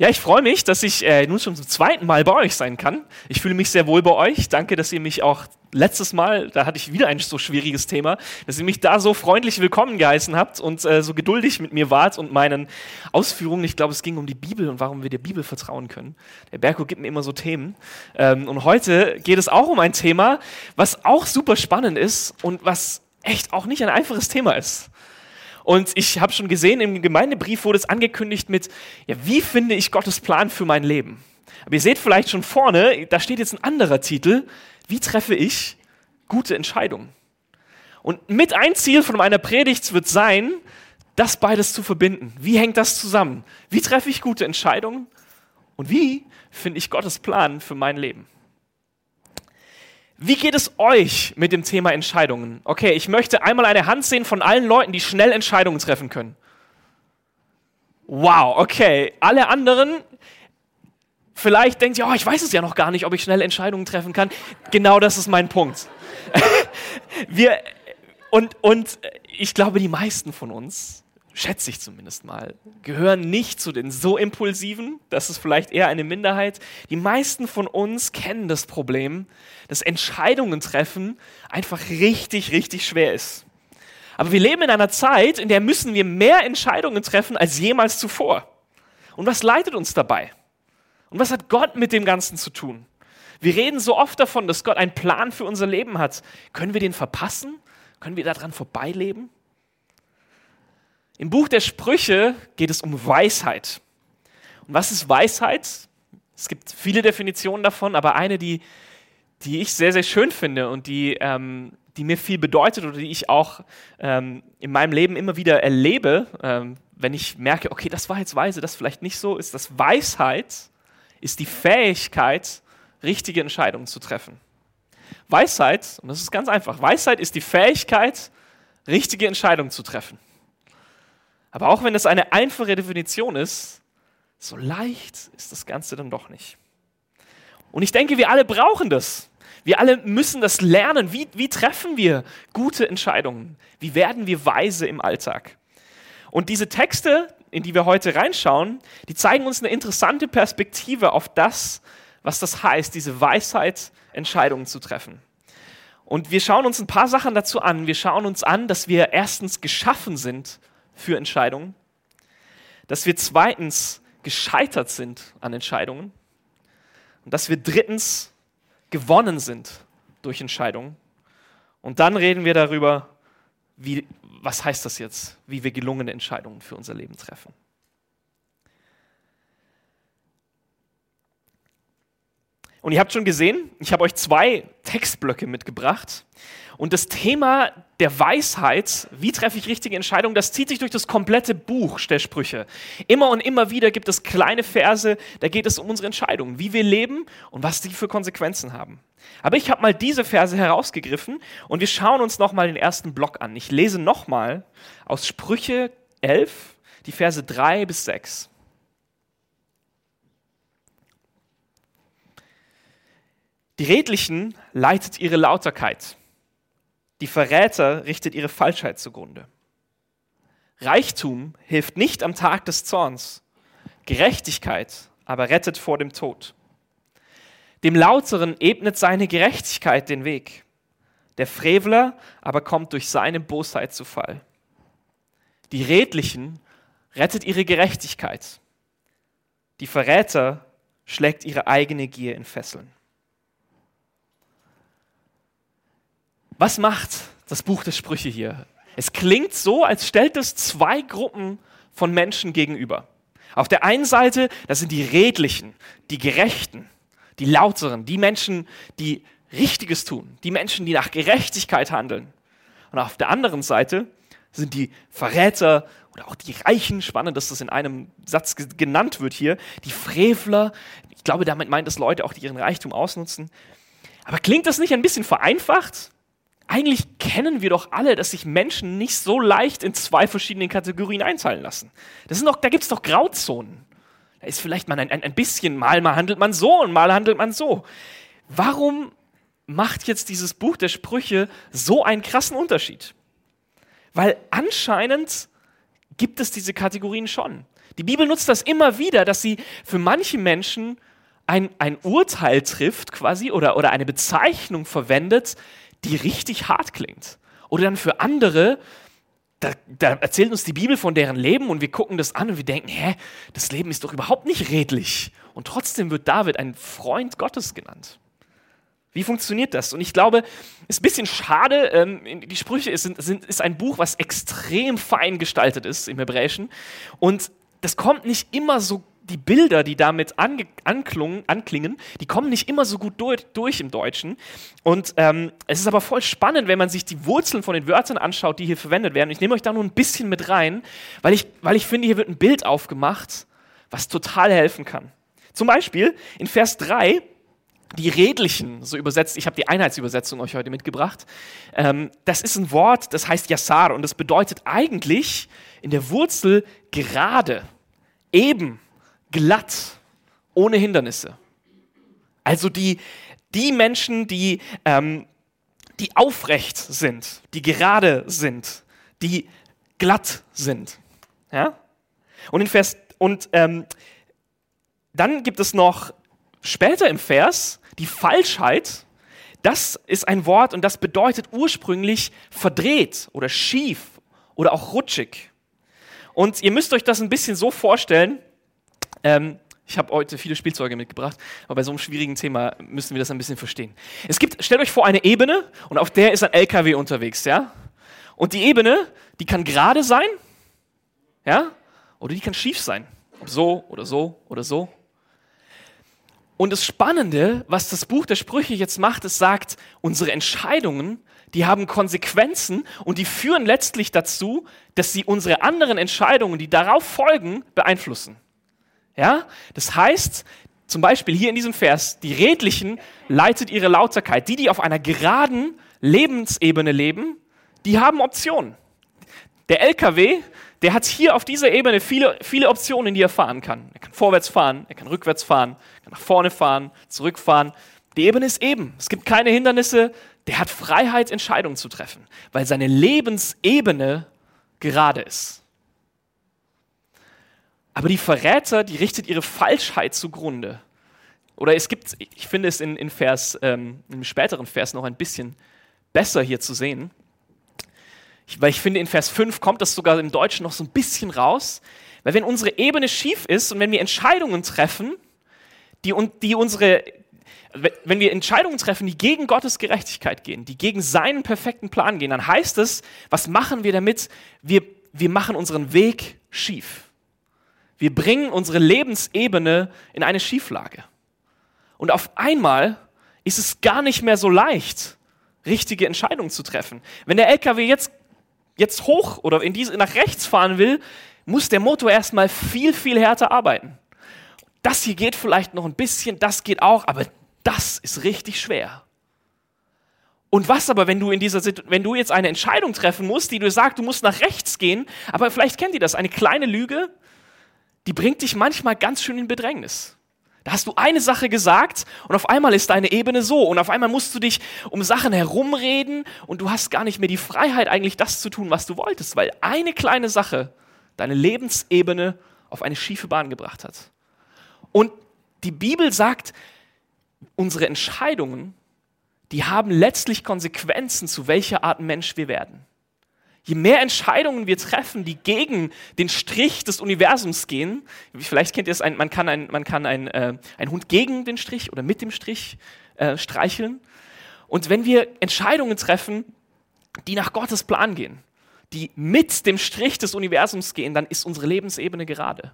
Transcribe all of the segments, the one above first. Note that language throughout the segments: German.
Ja, ich freue mich, dass ich äh, nun schon zum zweiten Mal bei euch sein kann. Ich fühle mich sehr wohl bei euch. Danke, dass ihr mich auch letztes Mal, da hatte ich wieder ein so schwieriges Thema, dass ihr mich da so freundlich willkommen geheißen habt und äh, so geduldig mit mir wart und meinen Ausführungen. Ich glaube, es ging um die Bibel und warum wir der Bibel vertrauen können. Der Berko gibt mir immer so Themen. Ähm, und heute geht es auch um ein Thema, was auch super spannend ist und was echt auch nicht ein einfaches Thema ist. Und ich habe schon gesehen, im Gemeindebrief wurde es angekündigt mit, ja, wie finde ich Gottes Plan für mein Leben? Aber ihr seht vielleicht schon vorne, da steht jetzt ein anderer Titel, wie treffe ich gute Entscheidungen? Und mit ein Ziel von meiner Predigt wird sein, das beides zu verbinden. Wie hängt das zusammen? Wie treffe ich gute Entscheidungen? Und wie finde ich Gottes Plan für mein Leben? Wie geht es euch mit dem Thema Entscheidungen? Okay, ich möchte einmal eine Hand sehen von allen Leuten, die schnell Entscheidungen treffen können. Wow, okay. Alle anderen, vielleicht denkt ihr, oh, ich weiß es ja noch gar nicht, ob ich schnell Entscheidungen treffen kann. Genau das ist mein Punkt. Wir, und, und ich glaube, die meisten von uns schätze ich zumindest mal, gehören nicht zu den so impulsiven, das ist vielleicht eher eine Minderheit. Die meisten von uns kennen das Problem, dass Entscheidungen treffen einfach richtig, richtig schwer ist. Aber wir leben in einer Zeit, in der müssen wir mehr Entscheidungen treffen als jemals zuvor. Und was leitet uns dabei? Und was hat Gott mit dem Ganzen zu tun? Wir reden so oft davon, dass Gott einen Plan für unser Leben hat. Können wir den verpassen? Können wir daran vorbeileben? Im Buch der Sprüche geht es um Weisheit. Und was ist Weisheit? Es gibt viele Definitionen davon, aber eine, die, die ich sehr, sehr schön finde und die, ähm, die mir viel bedeutet oder die ich auch ähm, in meinem Leben immer wieder erlebe, ähm, wenn ich merke, okay, das war jetzt weise, das vielleicht nicht so, ist dass Weisheit ist die Fähigkeit, richtige Entscheidungen zu treffen. Weisheit, und das ist ganz einfach, Weisheit ist die Fähigkeit, richtige Entscheidungen zu treffen. Aber auch wenn es eine einfache Definition ist, so leicht ist das Ganze dann doch nicht. Und ich denke, wir alle brauchen das. Wir alle müssen das lernen. Wie, wie treffen wir gute Entscheidungen? Wie werden wir weise im Alltag? Und diese Texte, in die wir heute reinschauen, die zeigen uns eine interessante Perspektive auf das, was das heißt, diese Weisheit, Entscheidungen zu treffen. Und wir schauen uns ein paar Sachen dazu an. Wir schauen uns an, dass wir erstens geschaffen sind, für Entscheidungen, dass wir zweitens gescheitert sind an Entscheidungen und dass wir drittens gewonnen sind durch Entscheidungen. Und dann reden wir darüber, wie, was heißt das jetzt, wie wir gelungene Entscheidungen für unser Leben treffen. Und ihr habt schon gesehen, ich habe euch zwei Textblöcke mitgebracht. Und das Thema der Weisheit, wie treffe ich richtige Entscheidungen, das zieht sich durch das komplette Buch der Sprüche. Immer und immer wieder gibt es kleine Verse, da geht es um unsere Entscheidungen, wie wir leben und was die für Konsequenzen haben. Aber ich habe mal diese Verse herausgegriffen und wir schauen uns nochmal den ersten Block an. Ich lese nochmal aus Sprüche 11, die Verse 3 bis 6. Die Redlichen leitet ihre Lauterkeit die Verräter richtet ihre Falschheit zugrunde. Reichtum hilft nicht am Tag des Zorns, Gerechtigkeit aber rettet vor dem Tod. Dem Lauteren ebnet seine Gerechtigkeit den Weg, der Frevler aber kommt durch seine Bosheit zu Fall. Die Redlichen rettet ihre Gerechtigkeit, die Verräter schlägt ihre eigene Gier in Fesseln. Was macht das Buch der Sprüche hier? Es klingt so, als stellt es zwei Gruppen von Menschen gegenüber. Auf der einen Seite, das sind die Redlichen, die Gerechten, die Lauteren, die Menschen, die Richtiges tun, die Menschen, die nach Gerechtigkeit handeln. Und auf der anderen Seite sind die Verräter oder auch die Reichen, spannend, dass das in einem Satz genannt wird hier, die Frevler. Ich glaube, damit meint es Leute auch, die ihren Reichtum ausnutzen. Aber klingt das nicht ein bisschen vereinfacht? Eigentlich kennen wir doch alle, dass sich Menschen nicht so leicht in zwei verschiedene Kategorien einteilen lassen. Das sind doch, da gibt es doch Grauzonen. Da ist vielleicht mal ein, ein, ein bisschen, mal, mal handelt man so und mal handelt man so. Warum macht jetzt dieses Buch der Sprüche so einen krassen Unterschied? Weil anscheinend gibt es diese Kategorien schon. Die Bibel nutzt das immer wieder, dass sie für manche Menschen ein, ein Urteil trifft quasi oder, oder eine Bezeichnung verwendet, die richtig hart klingt. Oder dann für andere, da, da, erzählt uns die Bibel von deren Leben und wir gucken das an und wir denken, hä, das Leben ist doch überhaupt nicht redlich. Und trotzdem wird David ein Freund Gottes genannt. Wie funktioniert das? Und ich glaube, es ist ein bisschen schade. Ähm, die Sprüche ist, sind, ist ein Buch, was extrem fein gestaltet ist im Hebräischen. Und das kommt nicht immer so, die Bilder, die damit ange, anklungen, anklingen, die kommen nicht immer so gut durch, durch im Deutschen. Und ähm, es ist aber voll spannend, wenn man sich die Wurzeln von den Wörtern anschaut, die hier verwendet werden. Ich nehme euch da nur ein bisschen mit rein, weil ich, weil ich finde, hier wird ein Bild aufgemacht, was total helfen kann. Zum Beispiel in Vers 3 die Redlichen, so übersetzt, ich habe die Einheitsübersetzung euch heute mitgebracht. Ähm, das ist ein Wort, das heißt Yassar und das bedeutet eigentlich in der Wurzel gerade, eben, glatt, ohne Hindernisse. Also die, die Menschen, die, ähm, die aufrecht sind, die gerade sind, die glatt sind. Ja? Und in Vers, und ähm, dann gibt es noch Später im Vers, die Falschheit, das ist ein Wort und das bedeutet ursprünglich verdreht oder schief oder auch rutschig. Und ihr müsst euch das ein bisschen so vorstellen, ähm, ich habe heute viele Spielzeuge mitgebracht, aber bei so einem schwierigen Thema müssen wir das ein bisschen verstehen. Es gibt, stellt euch vor, eine Ebene und auf der ist ein LKW unterwegs, ja? Und die Ebene, die kann gerade sein, ja? Oder die kann schief sein. So oder so oder so. Und das Spannende, was das Buch der Sprüche jetzt macht, es sagt, unsere Entscheidungen, die haben Konsequenzen und die führen letztlich dazu, dass sie unsere anderen Entscheidungen, die darauf folgen, beeinflussen. Ja? Das heißt, zum Beispiel hier in diesem Vers, die Redlichen leitet ihre Lauterkeit. Die, die auf einer geraden Lebensebene leben, die haben Optionen. Der LKW, der hat hier auf dieser Ebene viele, viele Optionen, die er fahren kann. Er kann vorwärts fahren, er kann rückwärts fahren, er kann nach vorne fahren, zurückfahren. Die Ebene ist eben. Es gibt keine Hindernisse. Der hat Freiheit, Entscheidungen zu treffen, weil seine Lebensebene gerade ist. Aber die Verräter, die richtet ihre Falschheit zugrunde. Oder es gibt, ich finde es in, in Vers, ähm, im späteren Vers noch ein bisschen besser hier zu sehen. Ich, weil ich finde, in Vers 5 kommt das sogar im Deutschen noch so ein bisschen raus. Weil wenn unsere Ebene schief ist und wenn wir Entscheidungen treffen, die, die unsere, wenn wir Entscheidungen treffen, die gegen Gottes Gerechtigkeit gehen, die gegen seinen perfekten Plan gehen, dann heißt es, was machen wir damit? Wir, wir machen unseren Weg schief. Wir bringen unsere Lebensebene in eine Schieflage. Und auf einmal ist es gar nicht mehr so leicht, richtige Entscheidungen zu treffen. Wenn der LKW jetzt jetzt hoch oder in diese, nach rechts fahren will, muss der Motor erstmal viel, viel härter arbeiten. Das hier geht vielleicht noch ein bisschen, das geht auch, aber das ist richtig schwer. Und was aber, wenn du in dieser wenn du jetzt eine Entscheidung treffen musst, die du sagst, du musst nach rechts gehen, aber vielleicht kennt ihr das, eine kleine Lüge, die bringt dich manchmal ganz schön in Bedrängnis. Da hast du eine Sache gesagt und auf einmal ist deine Ebene so und auf einmal musst du dich um Sachen herumreden und du hast gar nicht mehr die Freiheit, eigentlich das zu tun, was du wolltest, weil eine kleine Sache deine Lebensebene auf eine schiefe Bahn gebracht hat. Und die Bibel sagt, unsere Entscheidungen, die haben letztlich Konsequenzen, zu welcher Art Mensch wir werden. Je mehr Entscheidungen wir treffen, die gegen den Strich des Universums gehen, vielleicht kennt ihr es, man kann, ein, man kann ein, äh, einen Hund gegen den Strich oder mit dem Strich äh, streicheln. Und wenn wir Entscheidungen treffen, die nach Gottes Plan gehen, die mit dem Strich des Universums gehen, dann ist unsere Lebensebene gerade.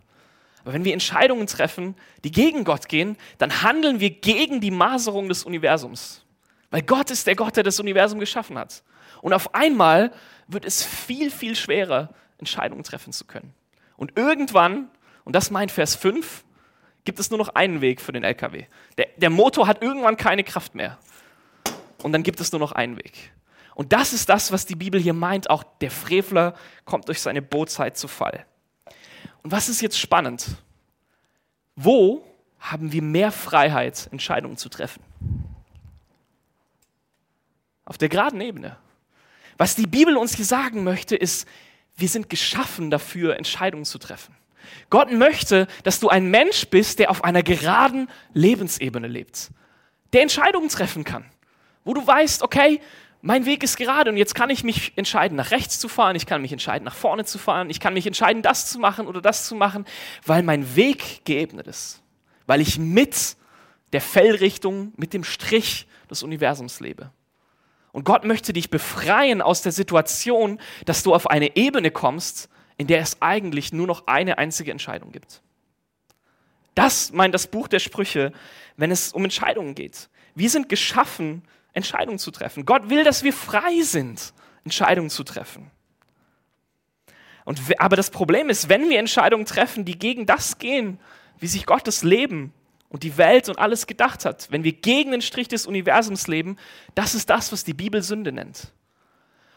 Aber wenn wir Entscheidungen treffen, die gegen Gott gehen, dann handeln wir gegen die Maserung des Universums. Weil Gott ist der Gott, der das Universum geschaffen hat. Und auf einmal wird es viel, viel schwerer, Entscheidungen treffen zu können. Und irgendwann, und das meint Vers 5, gibt es nur noch einen Weg für den LKW. Der, der Motor hat irgendwann keine Kraft mehr. Und dann gibt es nur noch einen Weg. Und das ist das, was die Bibel hier meint. Auch der Frevler kommt durch seine Bootzeit zu Fall. Und was ist jetzt spannend? Wo haben wir mehr Freiheit, Entscheidungen zu treffen? Auf der geraden Ebene. Was die Bibel uns hier sagen möchte, ist, wir sind geschaffen dafür, Entscheidungen zu treffen. Gott möchte, dass du ein Mensch bist, der auf einer geraden Lebensebene lebt, der Entscheidungen treffen kann, wo du weißt, okay, mein Weg ist gerade und jetzt kann ich mich entscheiden, nach rechts zu fahren, ich kann mich entscheiden, nach vorne zu fahren, ich kann mich entscheiden, das zu machen oder das zu machen, weil mein Weg geebnet ist, weil ich mit der Fellrichtung, mit dem Strich des Universums lebe. Und Gott möchte dich befreien aus der Situation, dass du auf eine Ebene kommst, in der es eigentlich nur noch eine einzige Entscheidung gibt. Das meint das Buch der Sprüche, wenn es um Entscheidungen geht. Wir sind geschaffen, Entscheidungen zu treffen. Gott will, dass wir frei sind, Entscheidungen zu treffen. Und, aber das Problem ist, wenn wir Entscheidungen treffen, die gegen das gehen, wie sich Gottes Leben und die Welt und alles gedacht hat, wenn wir gegen den Strich des Universums leben, das ist das, was die Bibel Sünde nennt.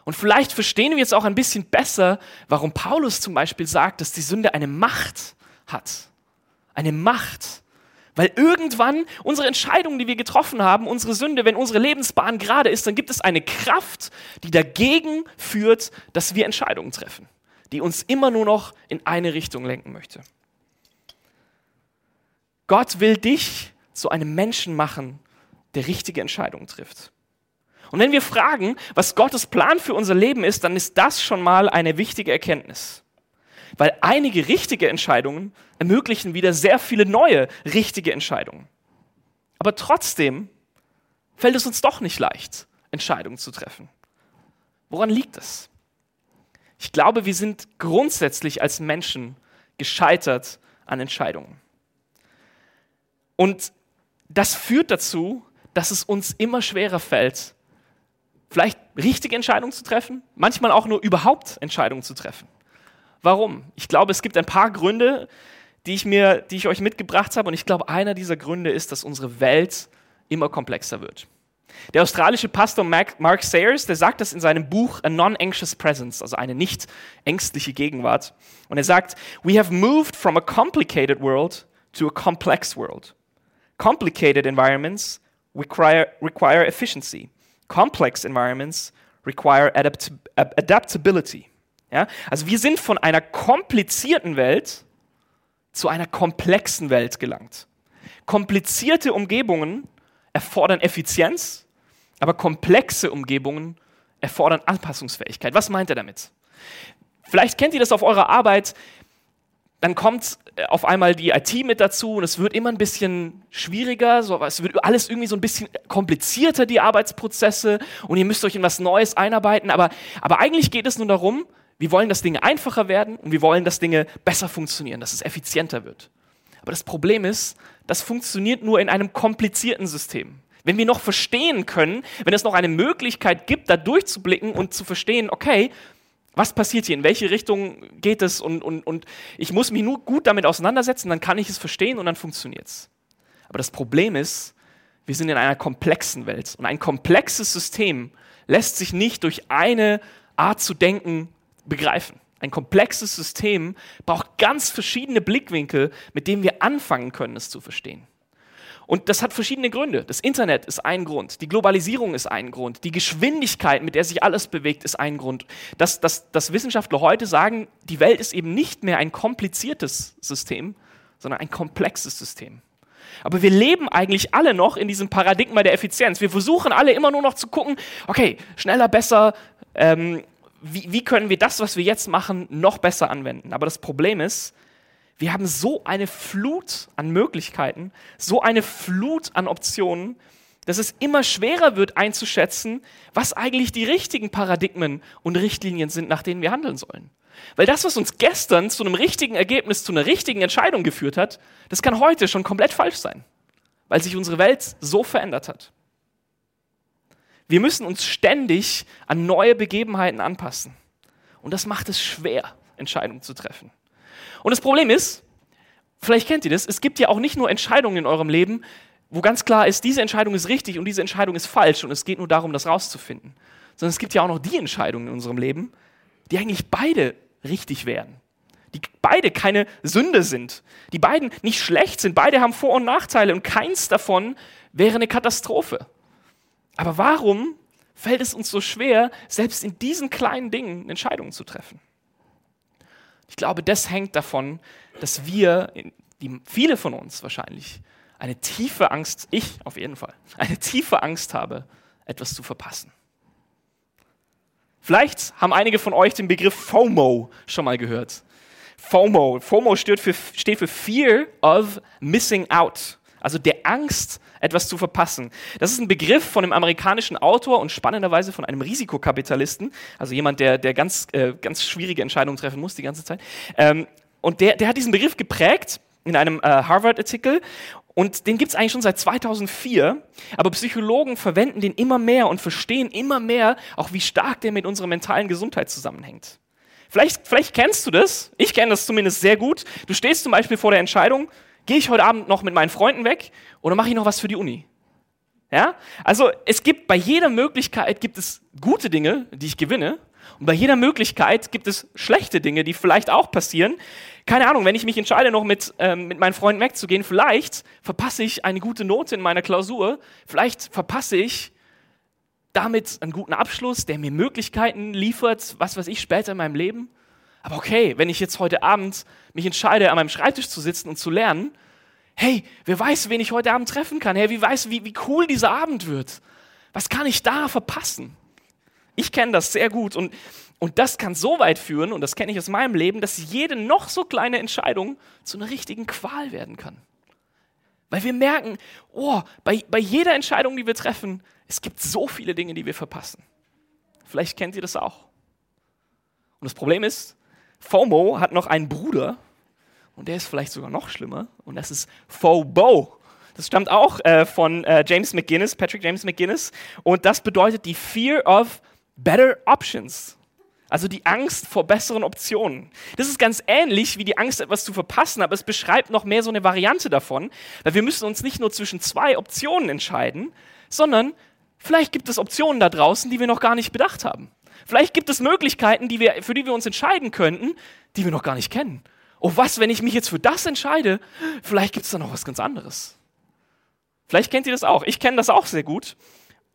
Und vielleicht verstehen wir jetzt auch ein bisschen besser, warum Paulus zum Beispiel sagt, dass die Sünde eine Macht hat. Eine Macht. Weil irgendwann unsere Entscheidungen, die wir getroffen haben, unsere Sünde, wenn unsere Lebensbahn gerade ist, dann gibt es eine Kraft, die dagegen führt, dass wir Entscheidungen treffen, die uns immer nur noch in eine Richtung lenken möchte. Gott will dich zu einem Menschen machen, der richtige Entscheidungen trifft. Und wenn wir fragen, was Gottes Plan für unser Leben ist, dann ist das schon mal eine wichtige Erkenntnis. Weil einige richtige Entscheidungen ermöglichen wieder sehr viele neue richtige Entscheidungen. Aber trotzdem fällt es uns doch nicht leicht, Entscheidungen zu treffen. Woran liegt es? Ich glaube, wir sind grundsätzlich als Menschen gescheitert an Entscheidungen. Und das führt dazu, dass es uns immer schwerer fällt, vielleicht richtige Entscheidungen zu treffen, manchmal auch nur überhaupt Entscheidungen zu treffen. Warum? Ich glaube, es gibt ein paar Gründe, die ich, mir, die ich euch mitgebracht habe. Und ich glaube, einer dieser Gründe ist, dass unsere Welt immer komplexer wird. Der australische Pastor Mark Sayers, der sagt das in seinem Buch A Non-Anxious Presence, also eine nicht ängstliche Gegenwart. Und er sagt, We have moved from a complicated world to a complex world. Complicated environments require, require efficiency. Complex environments require adapt adaptability. Ja? Also wir sind von einer komplizierten Welt zu einer komplexen Welt gelangt. Komplizierte Umgebungen erfordern Effizienz, aber komplexe Umgebungen erfordern Anpassungsfähigkeit. Was meint er damit? Vielleicht kennt ihr das auf eurer Arbeit. Dann kommt auf einmal die IT mit dazu und es wird immer ein bisschen schwieriger, so, es wird alles irgendwie so ein bisschen komplizierter, die Arbeitsprozesse, und ihr müsst euch in was Neues einarbeiten. Aber, aber eigentlich geht es nur darum, wir wollen, dass Dinge einfacher werden und wir wollen, dass Dinge besser funktionieren, dass es effizienter wird. Aber das Problem ist, das funktioniert nur in einem komplizierten System. Wenn wir noch verstehen können, wenn es noch eine Möglichkeit gibt, da durchzublicken und zu verstehen, okay, was passiert hier, in welche Richtung geht es und, und, und ich muss mich nur gut damit auseinandersetzen, dann kann ich es verstehen und dann funktioniert es. Aber das Problem ist, wir sind in einer komplexen Welt und ein komplexes System lässt sich nicht durch eine Art zu denken begreifen. Ein komplexes System braucht ganz verschiedene Blickwinkel, mit denen wir anfangen können, es zu verstehen. Und das hat verschiedene Gründe. Das Internet ist ein Grund, die Globalisierung ist ein Grund, die Geschwindigkeit, mit der sich alles bewegt, ist ein Grund. Dass, dass, dass Wissenschaftler heute sagen, die Welt ist eben nicht mehr ein kompliziertes System, sondern ein komplexes System. Aber wir leben eigentlich alle noch in diesem Paradigma der Effizienz. Wir versuchen alle immer nur noch zu gucken, okay, schneller, besser, ähm, wie, wie können wir das, was wir jetzt machen, noch besser anwenden? Aber das Problem ist, wir haben so eine Flut an Möglichkeiten, so eine Flut an Optionen, dass es immer schwerer wird einzuschätzen, was eigentlich die richtigen Paradigmen und Richtlinien sind, nach denen wir handeln sollen. Weil das, was uns gestern zu einem richtigen Ergebnis, zu einer richtigen Entscheidung geführt hat, das kann heute schon komplett falsch sein, weil sich unsere Welt so verändert hat. Wir müssen uns ständig an neue Begebenheiten anpassen. Und das macht es schwer, Entscheidungen zu treffen. Und das Problem ist, vielleicht kennt ihr das, es gibt ja auch nicht nur Entscheidungen in eurem Leben, wo ganz klar ist, diese Entscheidung ist richtig und diese Entscheidung ist falsch und es geht nur darum, das rauszufinden. Sondern es gibt ja auch noch die Entscheidungen in unserem Leben, die eigentlich beide richtig wären. Die beide keine Sünde sind. Die beiden nicht schlecht sind. Beide haben Vor- und Nachteile und keins davon wäre eine Katastrophe. Aber warum fällt es uns so schwer, selbst in diesen kleinen Dingen Entscheidungen zu treffen? Ich glaube, das hängt davon, dass wir, die, viele von uns wahrscheinlich, eine tiefe Angst, ich auf jeden Fall, eine tiefe Angst habe, etwas zu verpassen. Vielleicht haben einige von euch den Begriff FOMO schon mal gehört. FOMO. FOMO steht für, steht für Fear of Missing Out. Also der Angst, etwas zu verpassen. Das ist ein Begriff von einem amerikanischen Autor und spannenderweise von einem Risikokapitalisten, also jemand, der, der ganz, äh, ganz schwierige Entscheidungen treffen muss die ganze Zeit. Ähm, und der, der hat diesen Begriff geprägt in einem äh, Harvard-Artikel und den gibt es eigentlich schon seit 2004, aber Psychologen verwenden den immer mehr und verstehen immer mehr, auch wie stark der mit unserer mentalen Gesundheit zusammenhängt. Vielleicht, vielleicht kennst du das, ich kenne das zumindest sehr gut. Du stehst zum Beispiel vor der Entscheidung, gehe ich heute Abend noch mit meinen Freunden weg oder mache ich noch was für die Uni? Ja? Also es gibt bei jeder Möglichkeit gibt es gute Dinge, die ich gewinne und bei jeder Möglichkeit gibt es schlechte Dinge, die vielleicht auch passieren. Keine Ahnung, wenn ich mich entscheide, noch mit, ähm, mit meinen Freunden wegzugehen, vielleicht verpasse ich eine gute Note in meiner Klausur, vielleicht verpasse ich damit einen guten Abschluss, der mir Möglichkeiten liefert, was weiß ich, später in meinem Leben. Aber okay, wenn ich jetzt heute Abend mich entscheide, an meinem Schreibtisch zu sitzen und zu lernen, hey, wer weiß, wen ich heute Abend treffen kann? Hey, wie weiß, wie, wie cool dieser Abend wird? Was kann ich da verpassen? Ich kenne das sehr gut und, und das kann so weit führen, und das kenne ich aus meinem Leben, dass jede noch so kleine Entscheidung zu einer richtigen Qual werden kann. Weil wir merken, oh, bei, bei jeder Entscheidung, die wir treffen, es gibt so viele Dinge, die wir verpassen. Vielleicht kennt ihr das auch. Und das Problem ist, FOMO hat noch einen Bruder und der ist vielleicht sogar noch schlimmer und das ist FOBO. Das stammt auch äh, von äh, James McGuinness, Patrick James McGuinness und das bedeutet die Fear of Better Options. Also die Angst vor besseren Optionen. Das ist ganz ähnlich wie die Angst, etwas zu verpassen, aber es beschreibt noch mehr so eine Variante davon, weil wir müssen uns nicht nur zwischen zwei Optionen entscheiden, sondern vielleicht gibt es Optionen da draußen, die wir noch gar nicht bedacht haben. Vielleicht gibt es Möglichkeiten, die wir, für die wir uns entscheiden könnten, die wir noch gar nicht kennen. Oh, was, wenn ich mich jetzt für das entscheide? Vielleicht gibt es da noch was ganz anderes. Vielleicht kennt ihr das auch. Ich kenne das auch sehr gut.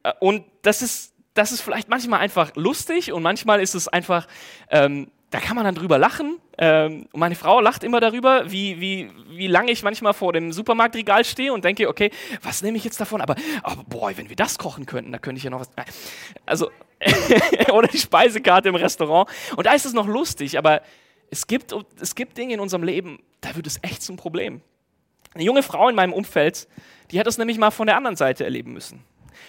Äh, und das ist, das ist vielleicht manchmal einfach lustig und manchmal ist es einfach, ähm, da kann man dann drüber lachen. Ähm, meine Frau lacht immer darüber, wie, wie, wie lange ich manchmal vor dem Supermarktregal stehe und denke, okay, was nehme ich jetzt davon? Aber, aber boah, wenn wir das kochen könnten, da könnte ich ja noch was. Also, oder die Speisekarte im Restaurant. Und da ist es noch lustig, aber es gibt, es gibt Dinge in unserem Leben, da wird es echt zum Problem. Eine junge Frau in meinem Umfeld, die hat das nämlich mal von der anderen Seite erleben müssen.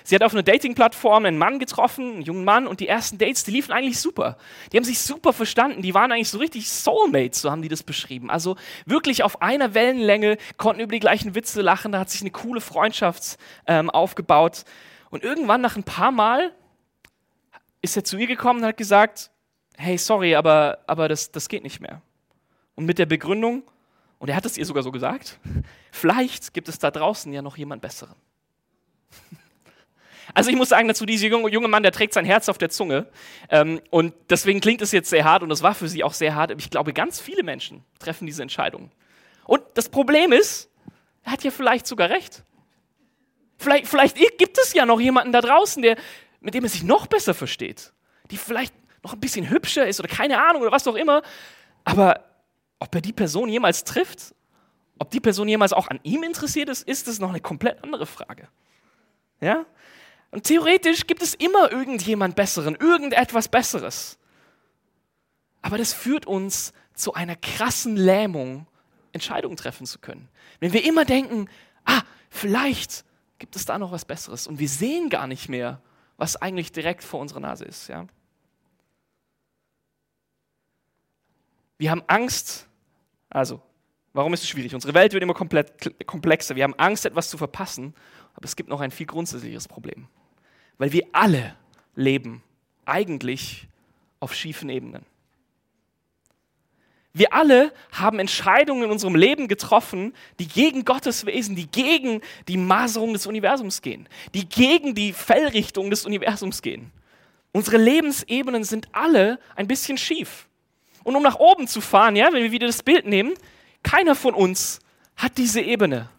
Sie hat auf einer Dating-Plattform einen Mann getroffen, einen jungen Mann, und die ersten Dates, die liefen eigentlich super. Die haben sich super verstanden, die waren eigentlich so richtig Soulmates, so haben die das beschrieben. Also wirklich auf einer Wellenlänge, konnten über die gleichen Witze lachen, da hat sich eine coole Freundschaft ähm, aufgebaut. Und irgendwann nach ein paar Mal ist er zu ihr gekommen und hat gesagt, hey, sorry, aber, aber das, das geht nicht mehr. Und mit der Begründung, und er hat es ihr sogar so gesagt, vielleicht gibt es da draußen ja noch jemand Besseren. Also ich muss sagen dazu, dieser junge, Mann, der trägt sein Herz auf der Zunge. Ähm, und deswegen klingt es jetzt sehr hart und das war für sie auch sehr hart. Ich glaube, ganz viele Menschen treffen diese Entscheidung. Und das Problem ist, er hat ja vielleicht sogar recht. Vielleicht, vielleicht gibt es ja noch jemanden da draußen, der, mit dem er sich noch besser versteht. Die vielleicht noch ein bisschen hübscher ist oder keine Ahnung oder was auch immer. Aber ob er die Person jemals trifft, ob die Person jemals auch an ihm interessiert ist, ist es noch eine komplett andere Frage. Ja? Und theoretisch gibt es immer irgendjemand Besseren, irgendetwas Besseres. Aber das führt uns zu einer krassen Lähmung, Entscheidungen treffen zu können. Wenn wir immer denken, ah, vielleicht gibt es da noch was Besseres und wir sehen gar nicht mehr, was eigentlich direkt vor unserer Nase ist. Ja? Wir haben Angst, also, warum ist es schwierig? Unsere Welt wird immer komplexer. Wir haben Angst, etwas zu verpassen, aber es gibt noch ein viel grundsätzlicheres Problem. Weil wir alle leben eigentlich auf schiefen Ebenen. Wir alle haben Entscheidungen in unserem Leben getroffen, die gegen Gottes Wesen, die gegen die Maserung des Universums gehen, die gegen die Fellrichtung des Universums gehen. Unsere Lebensebenen sind alle ein bisschen schief. Und um nach oben zu fahren, ja, wenn wir wieder das Bild nehmen, keiner von uns hat diese Ebene.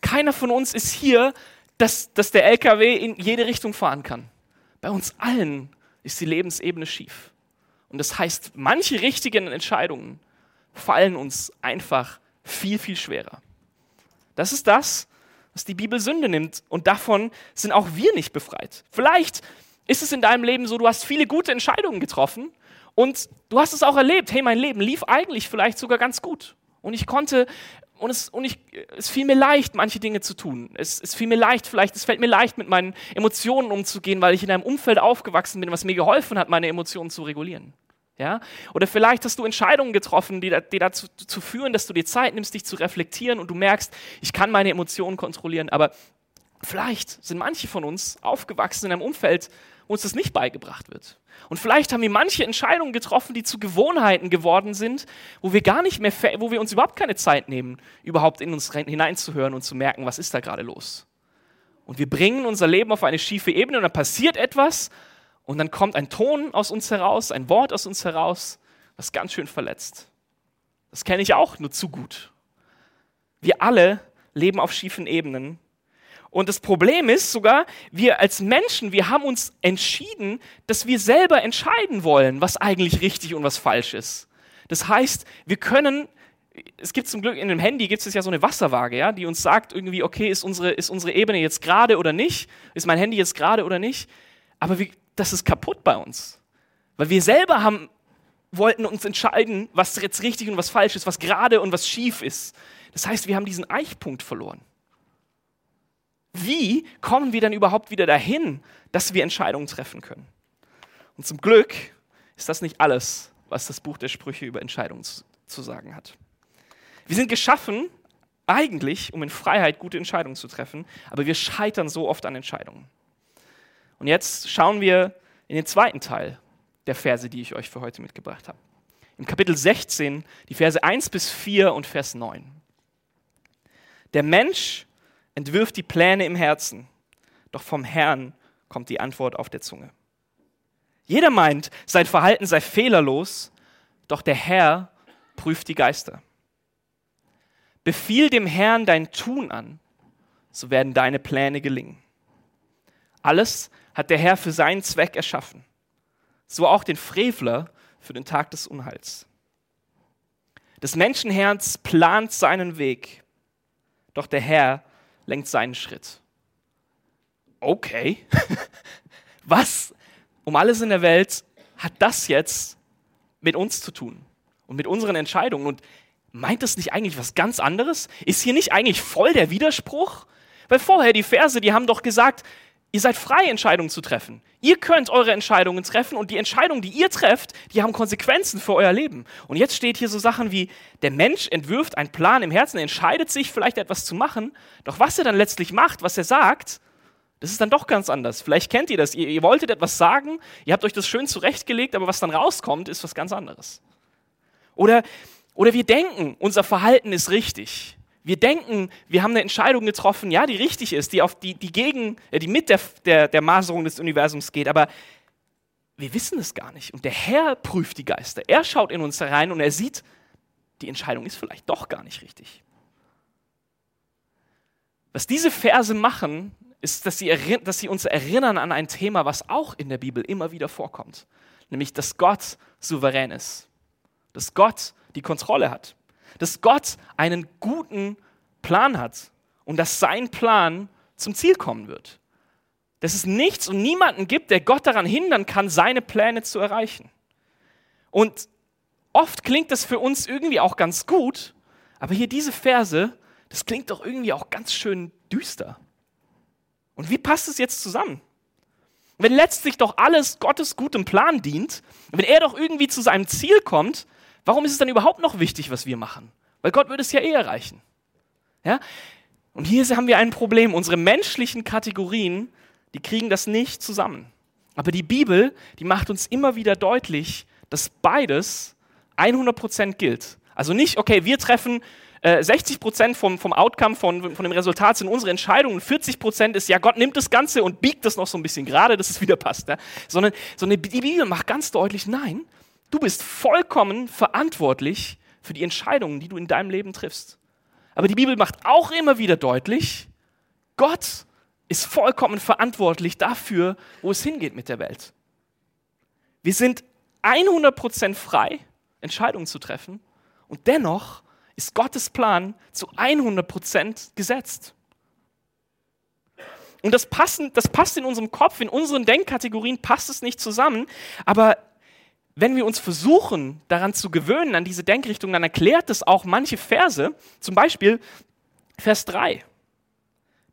Keiner von uns ist hier dass, dass der LKW in jede Richtung fahren kann. Bei uns allen ist die Lebensebene schief. Und das heißt, manche richtigen Entscheidungen fallen uns einfach viel, viel schwerer. Das ist das, was die Bibel Sünde nimmt. Und davon sind auch wir nicht befreit. Vielleicht ist es in deinem Leben so, du hast viele gute Entscheidungen getroffen und du hast es auch erlebt. Hey, mein Leben lief eigentlich vielleicht sogar ganz gut. Und ich konnte, und es, und ich, es fiel mir leicht, manche Dinge zu tun. Es, es fiel mir leicht, vielleicht, es fällt mir leicht, mit meinen Emotionen umzugehen, weil ich in einem Umfeld aufgewachsen bin, was mir geholfen hat, meine Emotionen zu regulieren. Ja? Oder vielleicht hast du Entscheidungen getroffen, die, die dazu zu führen, dass du dir Zeit nimmst, dich zu reflektieren und du merkst, ich kann meine Emotionen kontrollieren. Aber vielleicht sind manche von uns aufgewachsen in einem Umfeld, uns das nicht beigebracht wird. Und vielleicht haben wir manche Entscheidungen getroffen, die zu Gewohnheiten geworden sind, wo wir gar nicht mehr, wo wir uns überhaupt keine Zeit nehmen, überhaupt in uns hineinzuhören und zu merken, was ist da gerade los. Und wir bringen unser Leben auf eine schiefe Ebene und dann passiert etwas und dann kommt ein Ton aus uns heraus, ein Wort aus uns heraus, was ganz schön verletzt. Das kenne ich auch nur zu gut. Wir alle leben auf schiefen Ebenen. Und das Problem ist sogar, wir als Menschen, wir haben uns entschieden, dass wir selber entscheiden wollen, was eigentlich richtig und was falsch ist. Das heißt, wir können es gibt zum Glück in dem Handy gibt es ja so eine Wasserwaage, ja, die uns sagt irgendwie, okay, ist unsere, ist unsere Ebene jetzt gerade oder nicht? Ist mein Handy jetzt gerade oder nicht? Aber wir, das ist kaputt bei uns. Weil wir selber haben, wollten uns entscheiden, was jetzt richtig und was falsch ist, was gerade und was schief ist. Das heißt, wir haben diesen Eichpunkt verloren. Wie kommen wir dann überhaupt wieder dahin, dass wir Entscheidungen treffen können? Und zum Glück ist das nicht alles, was das Buch der Sprüche über Entscheidungen zu, zu sagen hat. Wir sind geschaffen, eigentlich, um in Freiheit gute Entscheidungen zu treffen, aber wir scheitern so oft an Entscheidungen. Und jetzt schauen wir in den zweiten Teil der Verse, die ich euch für heute mitgebracht habe. Im Kapitel 16, die Verse 1 bis 4 und Vers 9. Der Mensch entwirft die Pläne im Herzen, doch vom Herrn kommt die Antwort auf der Zunge. Jeder meint, sein Verhalten sei fehlerlos, doch der Herr prüft die Geister. Befiehl dem Herrn dein Tun an, so werden deine Pläne gelingen. Alles hat der Herr für seinen Zweck erschaffen. So auch den Frevler für den Tag des Unheils. Das Menschenherz plant seinen Weg, doch der Herr lenkt seinen Schritt. Okay, was um alles in der Welt hat das jetzt mit uns zu tun und mit unseren Entscheidungen? Und meint das nicht eigentlich was ganz anderes? Ist hier nicht eigentlich voll der Widerspruch? Weil vorher die Verse, die haben doch gesagt, Ihr seid frei, Entscheidungen zu treffen. Ihr könnt eure Entscheidungen treffen und die Entscheidungen, die ihr trefft, die haben Konsequenzen für euer Leben. Und jetzt steht hier so Sachen wie, der Mensch entwirft einen Plan im Herzen, er entscheidet sich vielleicht etwas zu machen, doch was er dann letztlich macht, was er sagt, das ist dann doch ganz anders. Vielleicht kennt ihr das, ihr, ihr wolltet etwas sagen, ihr habt euch das schön zurechtgelegt, aber was dann rauskommt, ist was ganz anderes. Oder, oder wir denken, unser Verhalten ist richtig. Wir denken, wir haben eine Entscheidung getroffen, ja, die richtig ist, die, auf die, die, gegen, äh, die mit der, der, der Maserung des Universums geht, aber wir wissen es gar nicht. Und der Herr prüft die Geister. Er schaut in uns herein und er sieht, die Entscheidung ist vielleicht doch gar nicht richtig. Was diese Verse machen, ist, dass sie, dass sie uns erinnern an ein Thema, was auch in der Bibel immer wieder vorkommt. Nämlich, dass Gott souverän ist. Dass Gott die Kontrolle hat dass Gott einen guten Plan hat und dass sein Plan zum Ziel kommen wird. Dass es nichts und niemanden gibt, der Gott daran hindern kann, seine Pläne zu erreichen. Und oft klingt das für uns irgendwie auch ganz gut, aber hier diese Verse, das klingt doch irgendwie auch ganz schön düster. Und wie passt es jetzt zusammen? Wenn letztlich doch alles Gottes gutem Plan dient, wenn er doch irgendwie zu seinem Ziel kommt, Warum ist es dann überhaupt noch wichtig, was wir machen? Weil Gott würde es ja eh erreichen. Ja? Und hier haben wir ein Problem. Unsere menschlichen Kategorien, die kriegen das nicht zusammen. Aber die Bibel, die macht uns immer wieder deutlich, dass beides 100% gilt. Also nicht, okay, wir treffen äh, 60% vom, vom Outcome, von, von dem Resultat sind unsere Entscheidungen, 40% ist, ja, Gott nimmt das Ganze und biegt das noch so ein bisschen gerade, dass es wieder passt. Ja? Sondern, sondern die Bibel macht ganz deutlich, nein, Du bist vollkommen verantwortlich für die Entscheidungen, die du in deinem Leben triffst. Aber die Bibel macht auch immer wieder deutlich, Gott ist vollkommen verantwortlich dafür, wo es hingeht mit der Welt. Wir sind 100% frei, Entscheidungen zu treffen Und dennoch ist Gottes Plan zu 100% gesetzt. Und das, passen, das passt in unserem Kopf, in unseren Denkkategorien passt es nicht zusammen. Aber wenn wir uns versuchen, daran zu gewöhnen, an diese Denkrichtung, dann erklärt es auch manche Verse. Zum Beispiel Vers 3.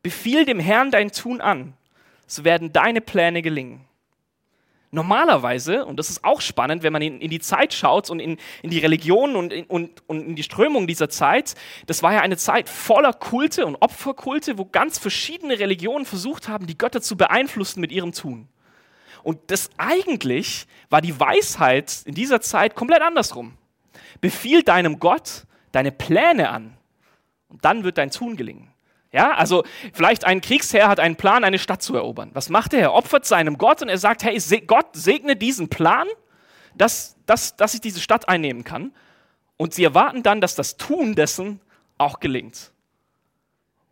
Befiehl dem Herrn dein Tun an, so werden deine Pläne gelingen. Normalerweise, und das ist auch spannend, wenn man in, in die Zeit schaut und in, in die Religion und in, und, und in die Strömung dieser Zeit, das war ja eine Zeit voller Kulte und Opferkulte, wo ganz verschiedene Religionen versucht haben, die Götter zu beeinflussen mit ihrem Tun. Und das eigentlich war die Weisheit in dieser Zeit komplett andersrum. Befiehl deinem Gott deine Pläne an und dann wird dein Tun gelingen. Ja, also vielleicht ein Kriegsherr hat einen Plan, eine Stadt zu erobern. Was macht er? Er opfert seinem Gott und er sagt, hey, Gott segne diesen Plan, dass, dass, dass ich diese Stadt einnehmen kann. Und sie erwarten dann, dass das Tun dessen auch gelingt.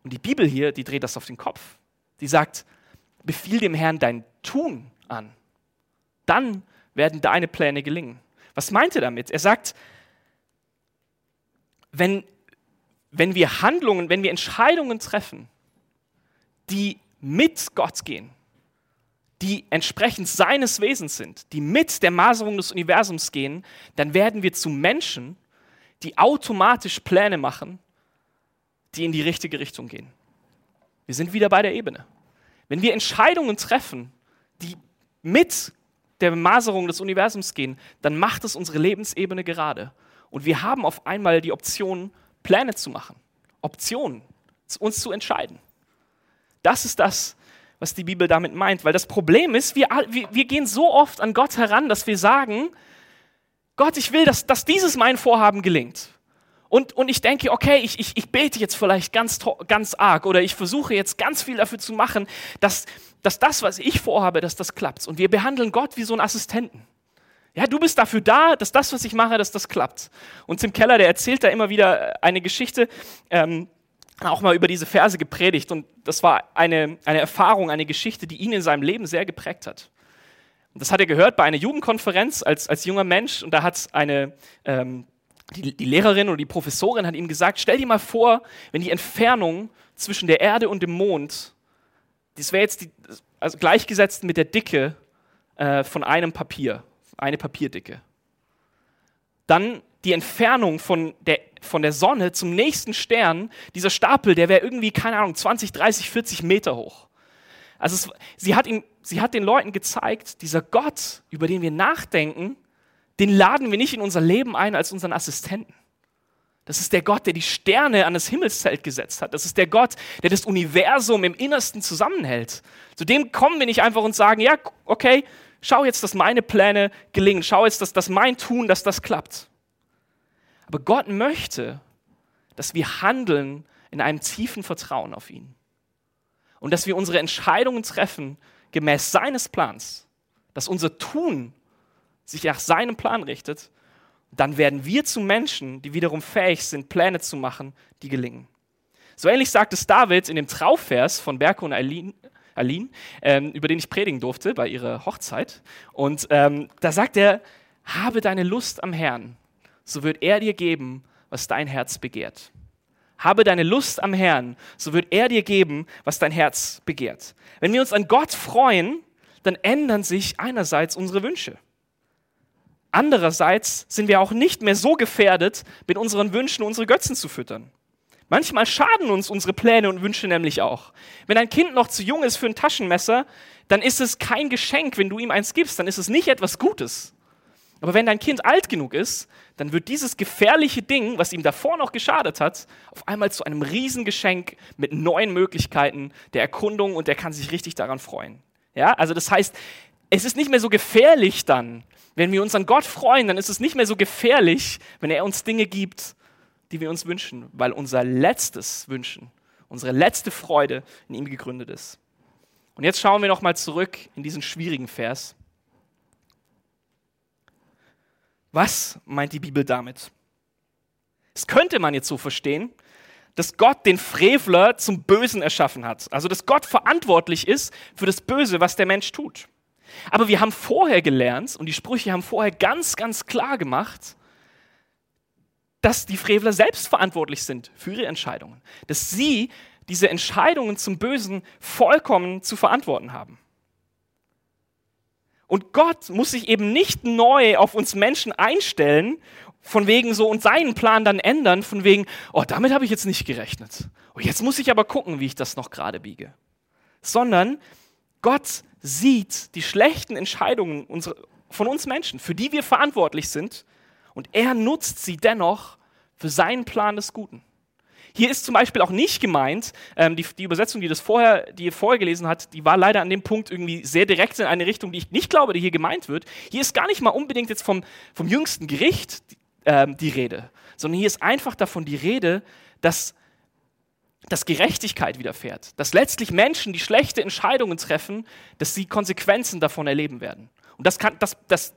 Und die Bibel hier, die dreht das auf den Kopf. Die sagt, befiehl dem Herrn dein Tun an. Dann werden deine Pläne gelingen. Was meint er damit? Er sagt, wenn wenn wir Handlungen, wenn wir Entscheidungen treffen, die mit Gott gehen, die entsprechend seines Wesens sind, die mit der Maserung des Universums gehen, dann werden wir zu Menschen, die automatisch Pläne machen, die in die richtige Richtung gehen. Wir sind wieder bei der Ebene. Wenn wir Entscheidungen treffen, die mit der Maserung des Universums gehen, dann macht es unsere Lebensebene gerade. Und wir haben auf einmal die Option, Pläne zu machen, Optionen, uns zu entscheiden. Das ist das, was die Bibel damit meint. Weil das Problem ist, wir, wir, gehen so oft an Gott heran, dass wir sagen, Gott, ich will, dass, dass dieses mein Vorhaben gelingt. Und, und ich denke, okay, ich, ich, ich bete jetzt vielleicht ganz, ganz arg oder ich versuche jetzt ganz viel dafür zu machen, dass, dass das, was ich vorhabe, dass das klappt. Und wir behandeln Gott wie so einen Assistenten. Ja, du bist dafür da, dass das, was ich mache, dass das klappt. Und Tim Keller, der erzählt da immer wieder eine Geschichte, ähm, auch mal über diese Verse gepredigt. Und das war eine, eine Erfahrung, eine Geschichte, die ihn in seinem Leben sehr geprägt hat. Und das hat er gehört bei einer Jugendkonferenz als, als junger Mensch. Und da hat eine, ähm, die, die Lehrerin oder die Professorin hat ihm gesagt, stell dir mal vor, wenn die Entfernung zwischen der Erde und dem Mond, das wäre jetzt die, also gleichgesetzt mit der Dicke äh, von einem Papier eine Papierdicke. Dann die Entfernung von der, von der Sonne zum nächsten Stern, dieser Stapel, der wäre irgendwie, keine Ahnung, 20, 30, 40 Meter hoch. Also es, sie, hat ihn, sie hat den Leuten gezeigt, dieser Gott, über den wir nachdenken, den laden wir nicht in unser Leben ein als unseren Assistenten. Das ist der Gott, der die Sterne an das Himmelszelt gesetzt hat. Das ist der Gott, der das Universum im Innersten zusammenhält. Zu dem kommen wir nicht einfach und sagen, ja, okay, schau jetzt, dass meine Pläne gelingen, schau jetzt, dass, dass mein Tun, dass das klappt. Aber Gott möchte, dass wir handeln in einem tiefen Vertrauen auf ihn. Und dass wir unsere Entscheidungen treffen gemäß seines Plans, dass unser Tun sich nach seinem Plan richtet, dann werden wir zu Menschen, die wiederum fähig sind, Pläne zu machen, die gelingen. So ähnlich sagt es David in dem Trauvers von Berko und Eileen, Aline, ähm, über den ich predigen durfte bei ihrer Hochzeit. Und ähm, da sagt er, habe deine Lust am Herrn, so wird er dir geben, was dein Herz begehrt. Habe deine Lust am Herrn, so wird er dir geben, was dein Herz begehrt. Wenn wir uns an Gott freuen, dann ändern sich einerseits unsere Wünsche. Andererseits sind wir auch nicht mehr so gefährdet, mit unseren Wünschen unsere Götzen zu füttern. Manchmal schaden uns unsere Pläne und Wünsche nämlich auch. Wenn ein Kind noch zu jung ist für ein Taschenmesser, dann ist es kein Geschenk, wenn du ihm eins gibst, dann ist es nicht etwas Gutes. Aber wenn dein Kind alt genug ist, dann wird dieses gefährliche Ding, was ihm davor noch geschadet hat, auf einmal zu einem Riesengeschenk mit neuen Möglichkeiten der Erkundung und der kann sich richtig daran freuen. Ja, also das heißt, es ist nicht mehr so gefährlich dann, wenn wir uns an Gott freuen, dann ist es nicht mehr so gefährlich, wenn er uns Dinge gibt, die wir uns wünschen, weil unser letztes Wünschen, unsere letzte Freude in ihm gegründet ist. Und jetzt schauen wir nochmal zurück in diesen schwierigen Vers. Was meint die Bibel damit? Das könnte man jetzt so verstehen, dass Gott den Frevler zum Bösen erschaffen hat. Also dass Gott verantwortlich ist für das Böse, was der Mensch tut. Aber wir haben vorher gelernt, und die Sprüche haben vorher ganz, ganz klar gemacht, dass die Frevler selbst verantwortlich sind für ihre Entscheidungen. Dass sie diese Entscheidungen zum Bösen vollkommen zu verantworten haben. Und Gott muss sich eben nicht neu auf uns Menschen einstellen, von wegen so und seinen Plan dann ändern, von wegen, oh, damit habe ich jetzt nicht gerechnet. Oh, jetzt muss ich aber gucken, wie ich das noch gerade biege. Sondern Gott sieht die schlechten Entscheidungen von uns Menschen, für die wir verantwortlich sind, und er nutzt sie dennoch für seinen Plan des Guten. Hier ist zum Beispiel auch nicht gemeint, ähm, die, die, Übersetzung, die das vorher, die ihr vorher gelesen hat, die war leider an dem Punkt irgendwie sehr direkt in eine Richtung, die ich nicht glaube, die hier gemeint wird. Hier ist gar nicht mal unbedingt jetzt vom, vom jüngsten Gericht ähm, die Rede, sondern hier ist einfach davon die Rede, dass, dass Gerechtigkeit widerfährt, dass letztlich Menschen, die schlechte Entscheidungen treffen, dass sie Konsequenzen davon erleben werden. Und das, kann, das, das,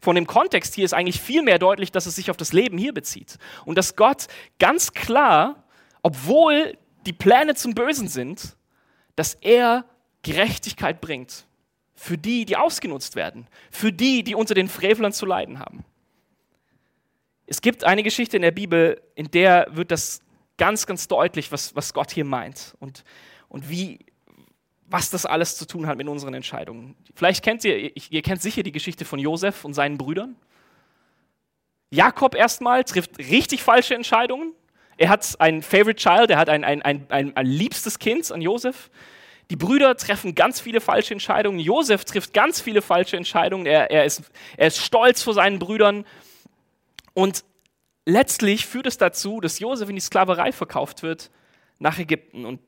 von dem Kontext hier ist eigentlich viel mehr deutlich, dass es sich auf das Leben hier bezieht. Und dass Gott ganz klar, obwohl die Pläne zum Bösen sind, dass er Gerechtigkeit bringt. Für die, die ausgenutzt werden. Für die, die unter den Frevlern zu leiden haben. Es gibt eine Geschichte in der Bibel, in der wird das ganz, ganz deutlich, was, was Gott hier meint und, und wie, was das alles zu tun hat mit unseren Entscheidungen. Vielleicht kennt ihr, ihr kennt sicher die Geschichte von Josef und seinen Brüdern. Jakob erstmal trifft richtig falsche Entscheidungen. Er hat ein Favorite Child, er hat ein, ein, ein, ein, ein liebstes Kind an Josef. Die Brüder treffen ganz viele falsche Entscheidungen. Josef trifft ganz viele falsche Entscheidungen. Er, er, ist, er ist stolz vor seinen Brüdern. Und letztlich führt es dazu, dass Josef in die Sklaverei verkauft wird nach Ägypten. Und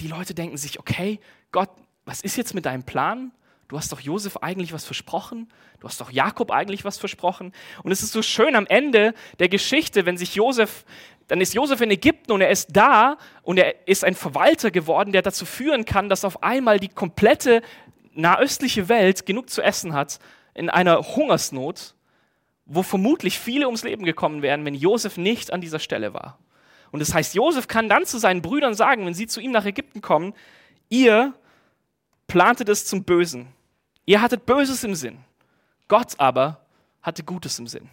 die Leute denken sich, okay, Gott, was ist jetzt mit deinem Plan? Du hast doch Josef eigentlich was versprochen. Du hast doch Jakob eigentlich was versprochen. Und es ist so schön am Ende der Geschichte, wenn sich Josef, dann ist Josef in Ägypten und er ist da und er ist ein Verwalter geworden, der dazu führen kann, dass auf einmal die komplette nahöstliche Welt genug zu essen hat in einer Hungersnot, wo vermutlich viele ums Leben gekommen wären, wenn Josef nicht an dieser Stelle war. Und das heißt, Josef kann dann zu seinen Brüdern sagen, wenn sie zu ihm nach Ägypten kommen, ihr plantet es zum Bösen. Ihr hattet Böses im Sinn. Gott aber hatte Gutes im Sinn.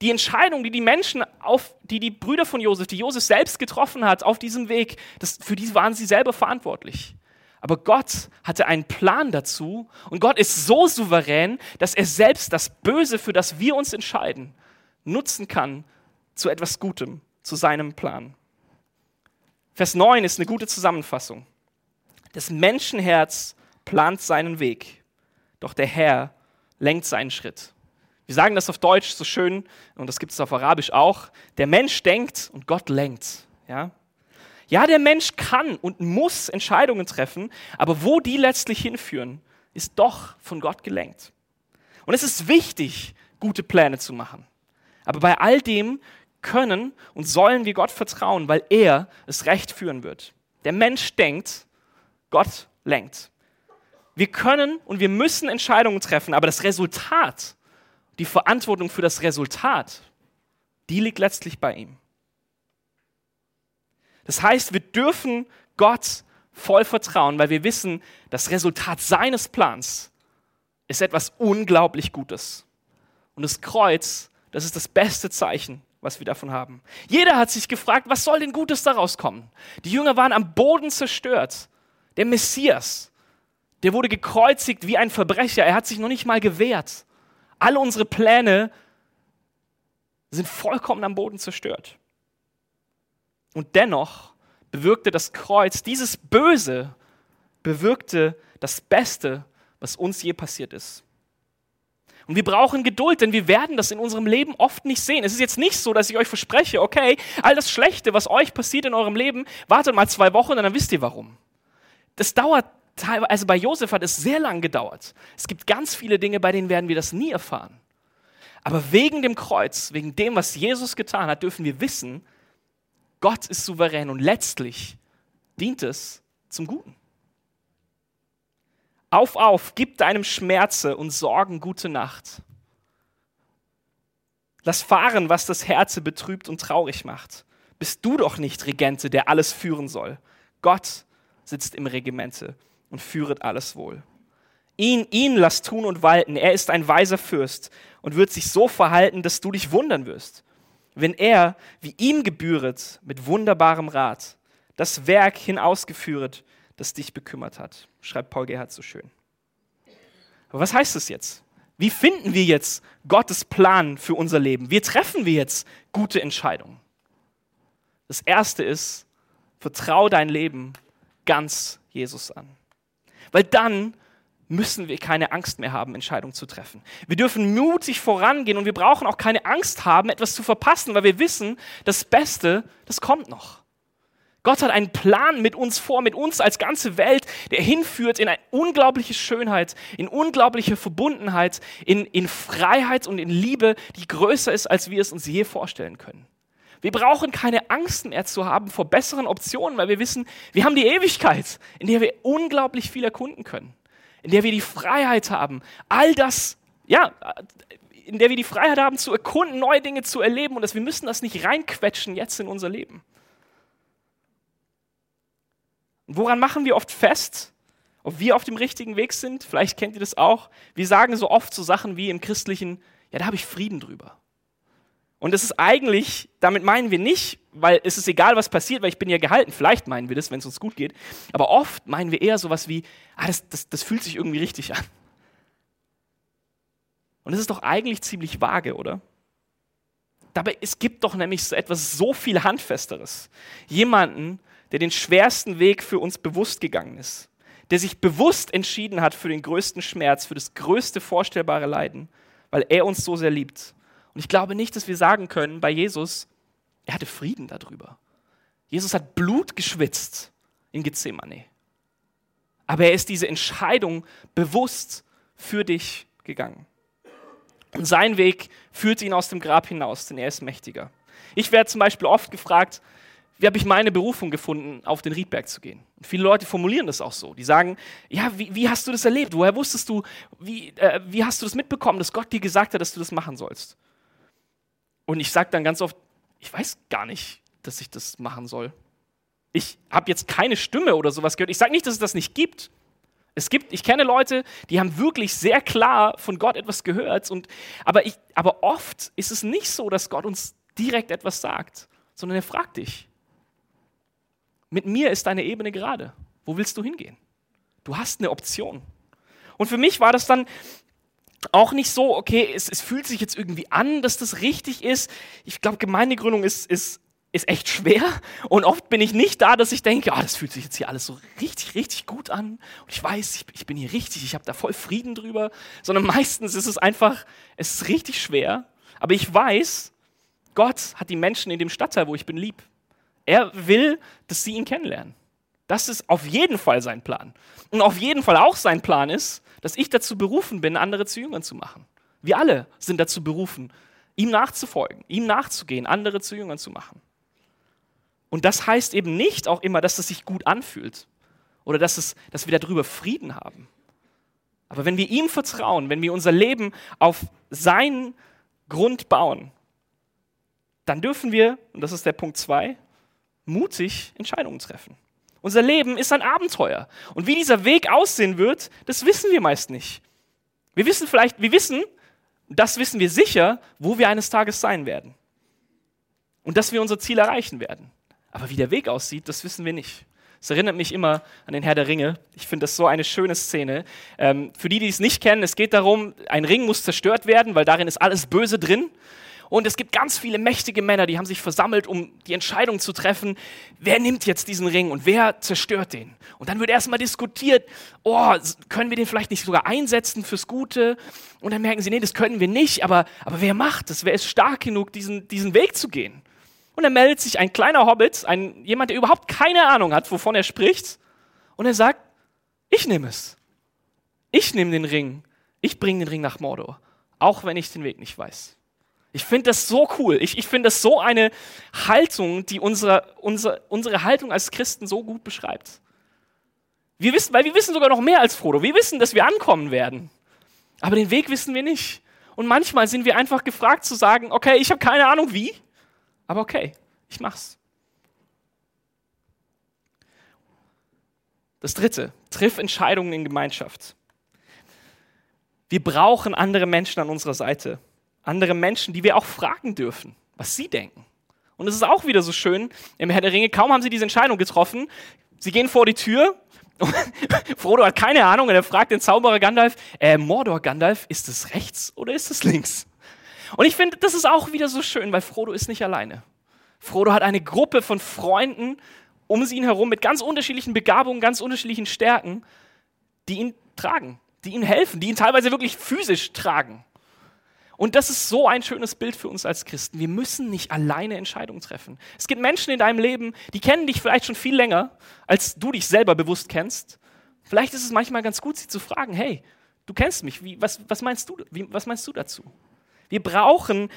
Die Entscheidung, die die Menschen, auf, die die Brüder von Josef, die Josef selbst getroffen hat auf diesem Weg, das, für die waren sie selber verantwortlich. Aber Gott hatte einen Plan dazu und Gott ist so souverän, dass er selbst das Böse, für das wir uns entscheiden, nutzen kann zu etwas Gutem, zu seinem Plan. Vers 9 ist eine gute Zusammenfassung. Das Menschenherz plant seinen Weg, doch der Herr lenkt seinen Schritt. Wir sagen das auf Deutsch so schön und das gibt es auf Arabisch auch. Der Mensch denkt und Gott lenkt. Ja? Ja, der Mensch kann und muss Entscheidungen treffen, aber wo die letztlich hinführen, ist doch von Gott gelenkt. Und es ist wichtig, gute Pläne zu machen. Aber bei all dem können und sollen wir Gott vertrauen, weil er es recht führen wird. Der Mensch denkt Gott lenkt. Wir können und wir müssen Entscheidungen treffen, aber das Resultat, die Verantwortung für das Resultat, die liegt letztlich bei ihm. Das heißt, wir dürfen Gott voll vertrauen, weil wir wissen, das Resultat seines Plans ist etwas unglaublich Gutes. Und das Kreuz, das ist das beste Zeichen, was wir davon haben. Jeder hat sich gefragt, was soll denn Gutes daraus kommen? Die Jünger waren am Boden zerstört. Der Messias, der wurde gekreuzigt wie ein Verbrecher. Er hat sich noch nicht mal gewehrt. Alle unsere Pläne sind vollkommen am Boden zerstört. Und dennoch bewirkte das Kreuz, dieses Böse, bewirkte das Beste, was uns je passiert ist. Und wir brauchen Geduld, denn wir werden das in unserem Leben oft nicht sehen. Es ist jetzt nicht so, dass ich euch verspreche, okay, all das Schlechte, was euch passiert in eurem Leben, wartet mal zwei Wochen und dann wisst ihr warum das dauert teilweise, also bei Josef hat es sehr lang gedauert. Es gibt ganz viele Dinge, bei denen werden wir das nie erfahren. Aber wegen dem Kreuz, wegen dem, was Jesus getan hat, dürfen wir wissen, Gott ist souverän und letztlich dient es zum Guten. Auf, auf, gib deinem Schmerze und Sorgen gute Nacht. Lass fahren, was das Herze betrübt und traurig macht. Bist du doch nicht Regente, der alles führen soll. Gott sitzt im Regimente und führet alles wohl. Ihn, ihn lasst tun und walten. Er ist ein weiser Fürst und wird sich so verhalten, dass du dich wundern wirst, wenn er, wie ihm gebühret, mit wunderbarem Rat das Werk hinausgeführet, das dich bekümmert hat, schreibt Paul Gerhard so schön. Aber was heißt das jetzt? Wie finden wir jetzt Gottes Plan für unser Leben? Wie treffen wir jetzt gute Entscheidungen? Das erste ist, vertrau dein Leben ganz Jesus an. Weil dann müssen wir keine Angst mehr haben, Entscheidungen zu treffen. Wir dürfen mutig vorangehen und wir brauchen auch keine Angst haben, etwas zu verpassen, weil wir wissen, das Beste, das kommt noch. Gott hat einen Plan mit uns vor, mit uns als ganze Welt, der hinführt in eine unglaubliche Schönheit, in unglaubliche Verbundenheit, in, in Freiheit und in Liebe, die größer ist, als wir es uns je vorstellen können. Wir brauchen keine Angst mehr zu haben vor besseren Optionen, weil wir wissen, wir haben die Ewigkeit, in der wir unglaublich viel erkunden können, in der wir die Freiheit haben, all das, ja, in der wir die Freiheit haben zu erkunden, neue Dinge zu erleben und dass wir müssen das nicht reinquetschen jetzt in unser Leben. Und woran machen wir oft fest, ob wir auf dem richtigen Weg sind? Vielleicht kennt ihr das auch. Wir sagen so oft so Sachen wie im Christlichen, ja, da habe ich Frieden drüber. Und das ist eigentlich, damit meinen wir nicht, weil es ist egal, was passiert, weil ich bin ja gehalten. Vielleicht meinen wir das, wenn es uns gut geht. Aber oft meinen wir eher sowas wie, ah, das, das, das fühlt sich irgendwie richtig an. Und das ist doch eigentlich ziemlich vage, oder? Dabei, es gibt doch nämlich so etwas so viel Handfesteres. Jemanden, der den schwersten Weg für uns bewusst gegangen ist, der sich bewusst entschieden hat für den größten Schmerz, für das größte vorstellbare Leiden, weil er uns so sehr liebt. Und ich glaube nicht, dass wir sagen können bei Jesus, er hatte Frieden darüber. Jesus hat Blut geschwitzt in Gethsemane. Aber er ist diese Entscheidung bewusst für dich gegangen. Und sein Weg führt ihn aus dem Grab hinaus, denn er ist mächtiger. Ich werde zum Beispiel oft gefragt, wie habe ich meine Berufung gefunden, auf den Riedberg zu gehen? Und viele Leute formulieren das auch so. Die sagen, ja, wie, wie hast du das erlebt? Woher wusstest du, wie, äh, wie hast du das mitbekommen, dass Gott dir gesagt hat, dass du das machen sollst? Und ich sage dann ganz oft, ich weiß gar nicht, dass ich das machen soll. Ich habe jetzt keine Stimme oder sowas gehört. Ich sage nicht, dass es das nicht gibt. Es gibt, ich kenne Leute, die haben wirklich sehr klar von Gott etwas gehört. Und, aber, ich, aber oft ist es nicht so, dass Gott uns direkt etwas sagt, sondern er fragt dich. Mit mir ist deine Ebene gerade. Wo willst du hingehen? Du hast eine Option. Und für mich war das dann auch nicht so, okay, es, es fühlt sich jetzt irgendwie an, dass das richtig ist. Ich glaube, Gemeindegründung ist, ist, ist echt schwer. Und oft bin ich nicht da, dass ich denke, ah, das fühlt sich jetzt hier alles so richtig, richtig gut an. Und ich weiß, ich, ich bin hier richtig, ich habe da voll Frieden drüber. Sondern meistens ist es einfach, es ist richtig schwer. Aber ich weiß, Gott hat die Menschen in dem Stadtteil, wo ich bin, lieb. Er will, dass sie ihn kennenlernen. Das ist auf jeden Fall sein Plan. Und auf jeden Fall auch sein Plan ist, dass ich dazu berufen bin, andere zu Jüngern zu machen. Wir alle sind dazu berufen, ihm nachzufolgen, ihm nachzugehen, andere zu Jüngern zu machen. Und das heißt eben nicht auch immer, dass es sich gut anfühlt oder dass, es, dass wir darüber Frieden haben. Aber wenn wir ihm vertrauen, wenn wir unser Leben auf seinen Grund bauen, dann dürfen wir, und das ist der Punkt zwei, mutig Entscheidungen treffen. Unser Leben ist ein Abenteuer. Und wie dieser Weg aussehen wird, das wissen wir meist nicht. Wir wissen vielleicht, wir wissen, das wissen wir sicher, wo wir eines Tages sein werden. Und dass wir unser Ziel erreichen werden. Aber wie der Weg aussieht, das wissen wir nicht. Es erinnert mich immer an den Herr der Ringe. Ich finde das so eine schöne Szene. Ähm, für die, die es nicht kennen, es geht darum, ein Ring muss zerstört werden, weil darin ist alles Böse drin. Und es gibt ganz viele mächtige Männer, die haben sich versammelt, um die Entscheidung zu treffen, wer nimmt jetzt diesen Ring und wer zerstört den. Und dann wird erstmal diskutiert, oh, können wir den vielleicht nicht sogar einsetzen fürs Gute? Und dann merken sie, nee, das können wir nicht, aber, aber wer macht das? Wer ist stark genug, diesen, diesen Weg zu gehen? Und dann meldet sich ein kleiner Hobbit, ein, jemand, der überhaupt keine Ahnung hat, wovon er spricht, und er sagt, ich nehme es. Ich nehme den Ring. Ich bringe den Ring nach Mordor, auch wenn ich den Weg nicht weiß. Ich finde das so cool. Ich, ich finde das so eine Haltung, die unsere, unsere, unsere Haltung als Christen so gut beschreibt. Wir wissen, weil wir wissen sogar noch mehr als Frodo. Wir wissen, dass wir ankommen werden. Aber den Weg wissen wir nicht. Und manchmal sind wir einfach gefragt zu sagen, okay, ich habe keine Ahnung wie, aber okay, ich mach's. Das dritte, triff Entscheidungen in Gemeinschaft. Wir brauchen andere Menschen an unserer Seite andere Menschen, die wir auch fragen dürfen, was sie denken. Und es ist auch wieder so schön im Herr der Ringe, kaum haben sie diese Entscheidung getroffen, sie gehen vor die Tür, Frodo hat keine Ahnung und er fragt den Zauberer Gandalf, äh, Mordor Gandalf, ist es rechts oder ist es links? Und ich finde, das ist auch wieder so schön, weil Frodo ist nicht alleine. Frodo hat eine Gruppe von Freunden um ihn herum mit ganz unterschiedlichen Begabungen, ganz unterschiedlichen Stärken, die ihn tragen, die ihm helfen, die ihn teilweise wirklich physisch tragen. Und das ist so ein schönes Bild für uns als Christen. Wir müssen nicht alleine Entscheidungen treffen. Es gibt Menschen in deinem Leben, die kennen dich vielleicht schon viel länger, als du dich selber bewusst kennst. Vielleicht ist es manchmal ganz gut, sie zu fragen, hey, du kennst mich, wie, was, was, meinst du, wie, was meinst du dazu? Wir brauchen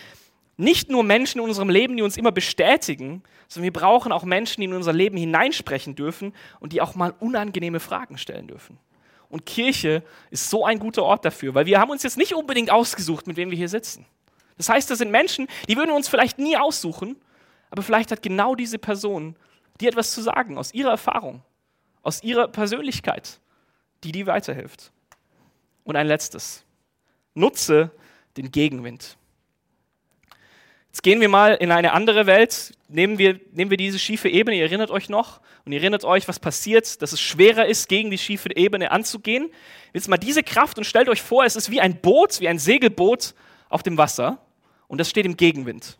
nicht nur Menschen in unserem Leben, die uns immer bestätigen, sondern wir brauchen auch Menschen, die in unser Leben hineinsprechen dürfen und die auch mal unangenehme Fragen stellen dürfen. Und Kirche ist so ein guter Ort dafür, weil wir haben uns jetzt nicht unbedingt ausgesucht, mit wem wir hier sitzen. Das heißt, das sind Menschen, die würden uns vielleicht nie aussuchen, aber vielleicht hat genau diese Person dir etwas zu sagen aus ihrer Erfahrung, aus ihrer Persönlichkeit, die dir weiterhilft. Und ein letztes. Nutze den Gegenwind. Jetzt gehen wir mal in eine andere Welt. Nehmen wir, nehmen wir diese schiefe Ebene, ihr erinnert euch noch, und ihr erinnert euch, was passiert, dass es schwerer ist, gegen die schiefe Ebene anzugehen. Jetzt mal diese Kraft und stellt euch vor, es ist wie ein Boot, wie ein Segelboot auf dem Wasser und das steht im Gegenwind.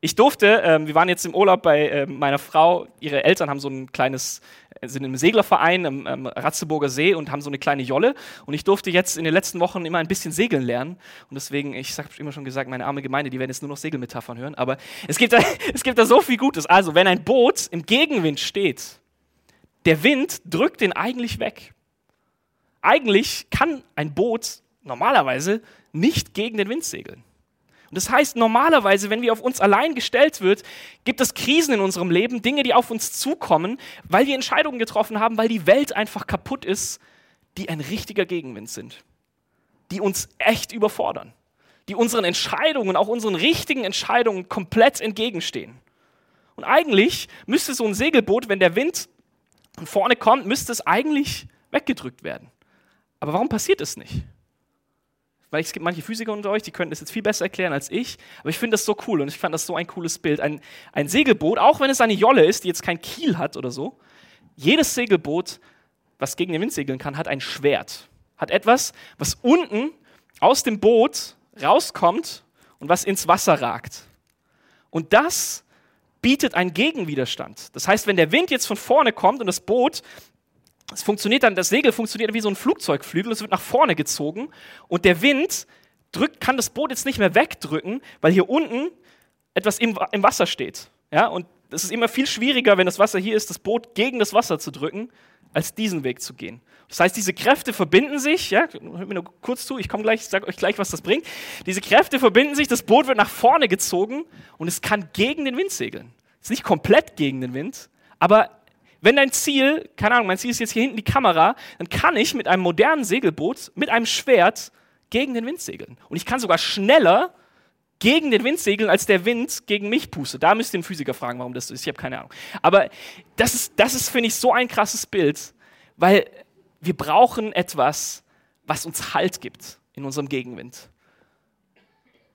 Ich durfte, ähm, wir waren jetzt im Urlaub bei äh, meiner Frau, ihre Eltern haben so ein kleines, äh, sind im Seglerverein am, am Ratzeburger See und haben so eine kleine Jolle und ich durfte jetzt in den letzten Wochen immer ein bisschen segeln lernen und deswegen, ich habe immer schon gesagt, meine arme Gemeinde, die werden jetzt nur noch Segelmetaphern hören, aber es gibt, da, es gibt da so viel Gutes. Also, wenn ein Boot im Gegenwind steht, der Wind drückt den eigentlich weg. Eigentlich kann ein Boot normalerweise nicht gegen den Wind segeln. Und das heißt, normalerweise, wenn wir auf uns allein gestellt wird, gibt es Krisen in unserem Leben, Dinge, die auf uns zukommen, weil wir Entscheidungen getroffen haben, weil die Welt einfach kaputt ist, die ein richtiger Gegenwind sind, die uns echt überfordern, die unseren Entscheidungen, auch unseren richtigen Entscheidungen komplett entgegenstehen. Und eigentlich müsste so ein Segelboot, wenn der Wind von vorne kommt, müsste es eigentlich weggedrückt werden. Aber warum passiert es nicht? Weil es gibt manche Physiker unter euch, die könnten das jetzt viel besser erklären als ich, aber ich finde das so cool und ich fand das so ein cooles Bild. Ein, ein Segelboot, auch wenn es eine Jolle ist, die jetzt kein Kiel hat oder so, jedes Segelboot, was gegen den Wind segeln kann, hat ein Schwert. Hat etwas, was unten aus dem Boot rauskommt und was ins Wasser ragt. Und das bietet einen Gegenwiderstand. Das heißt, wenn der Wind jetzt von vorne kommt und das Boot es funktioniert dann, das Segel funktioniert wie so ein Flugzeugflügel, es wird nach vorne gezogen und der Wind drückt, kann das Boot jetzt nicht mehr wegdrücken, weil hier unten etwas im, im Wasser steht. Ja, und es ist immer viel schwieriger, wenn das Wasser hier ist, das Boot gegen das Wasser zu drücken, als diesen Weg zu gehen. Das heißt, diese Kräfte verbinden sich, ja, hört mir nur kurz zu, ich komme gleich, ich sage euch gleich, was das bringt. Diese Kräfte verbinden sich, das Boot wird nach vorne gezogen und es kann gegen den Wind segeln. Es ist nicht komplett gegen den Wind, aber wenn dein Ziel, keine Ahnung, mein Ziel ist jetzt hier hinten die Kamera, dann kann ich mit einem modernen Segelboot, mit einem Schwert gegen den Wind segeln. Und ich kann sogar schneller gegen den Wind segeln, als der Wind gegen mich pustet. Da müsst ihr den Physiker fragen, warum das so ist. Ich habe keine Ahnung. Aber das ist, das ist finde ich, so ein krasses Bild, weil wir brauchen etwas, was uns Halt gibt in unserem Gegenwind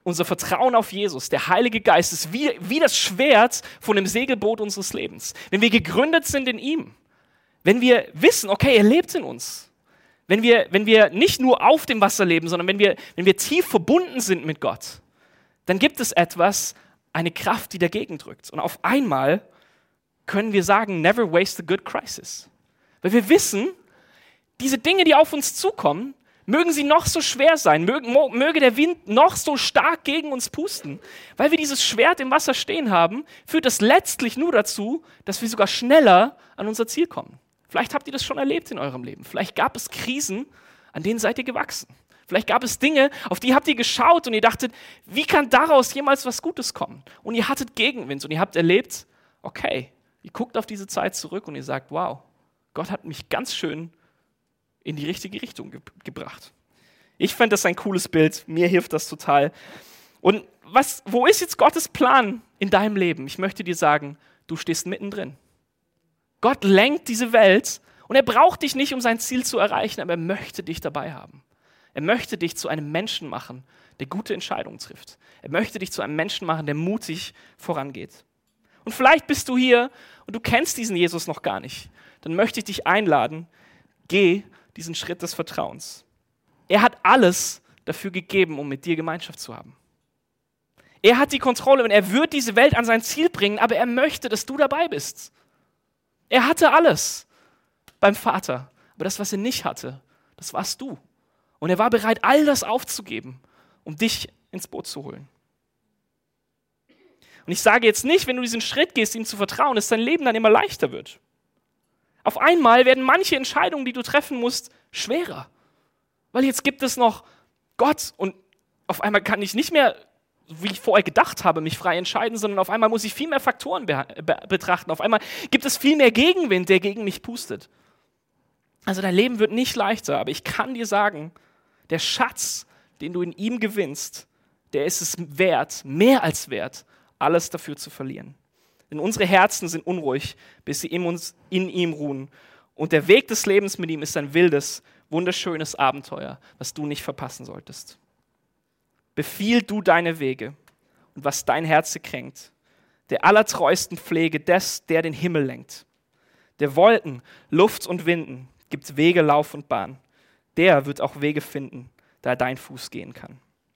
unser Vertrauen auf Jesus, der Heilige Geist, ist wie, wie das Schwert von dem Segelboot unseres Lebens. Wenn wir gegründet sind in ihm, wenn wir wissen, okay, er lebt in uns, wenn wir, wenn wir nicht nur auf dem Wasser leben, sondern wenn wir, wenn wir tief verbunden sind mit Gott, dann gibt es etwas, eine Kraft, die dagegen drückt. Und auf einmal können wir sagen, never waste a good crisis. Weil wir wissen, diese Dinge, die auf uns zukommen, Mögen sie noch so schwer sein, möge, der Wind noch so stark gegen uns pusten. Weil wir dieses Schwert im Wasser stehen haben, führt das letztlich nur dazu, dass wir sogar schneller an unser Ziel kommen. Vielleicht habt ihr das schon erlebt in eurem Leben. Vielleicht gab es Krisen, an denen seid ihr gewachsen. Vielleicht gab es Dinge, auf die habt ihr geschaut und ihr dachtet, wie kann daraus jemals was Gutes kommen? Und ihr hattet Gegenwind und ihr habt erlebt, okay, ihr guckt auf diese Zeit zurück und ihr sagt, wow, Gott hat mich ganz schön in die richtige Richtung ge gebracht. Ich fand das ein cooles Bild, mir hilft das total. Und was, wo ist jetzt Gottes Plan in deinem Leben? Ich möchte dir sagen, du stehst mittendrin. Gott lenkt diese Welt und er braucht dich nicht, um sein Ziel zu erreichen, aber er möchte dich dabei haben. Er möchte dich zu einem Menschen machen, der gute Entscheidungen trifft. Er möchte dich zu einem Menschen machen, der mutig vorangeht. Und vielleicht bist du hier und du kennst diesen Jesus noch gar nicht. Dann möchte ich dich einladen, geh diesen Schritt des Vertrauens. Er hat alles dafür gegeben, um mit dir Gemeinschaft zu haben. Er hat die Kontrolle und er wird diese Welt an sein Ziel bringen, aber er möchte, dass du dabei bist. Er hatte alles beim Vater, aber das, was er nicht hatte, das warst du. Und er war bereit, all das aufzugeben, um dich ins Boot zu holen. Und ich sage jetzt nicht, wenn du diesen Schritt gehst, ihm zu vertrauen, dass dein Leben dann immer leichter wird. Auf einmal werden manche Entscheidungen, die du treffen musst, schwerer. Weil jetzt gibt es noch Gott und auf einmal kann ich nicht mehr, wie ich vorher gedacht habe, mich frei entscheiden, sondern auf einmal muss ich viel mehr Faktoren be be betrachten. Auf einmal gibt es viel mehr Gegenwind, der gegen mich pustet. Also dein Leben wird nicht leichter, aber ich kann dir sagen, der Schatz, den du in ihm gewinnst, der ist es wert, mehr als wert, alles dafür zu verlieren. Denn unsere Herzen sind unruhig, bis sie in, uns, in ihm ruhen. Und der Weg des Lebens mit ihm ist ein wildes, wunderschönes Abenteuer, was du nicht verpassen solltest. Befiehl du deine Wege und was dein Herz kränkt, der allertreuesten Pflege des, der den Himmel lenkt, der Wolken, Luft und Winden gibt Wege, Lauf und Bahn. Der wird auch Wege finden, da dein Fuß gehen kann.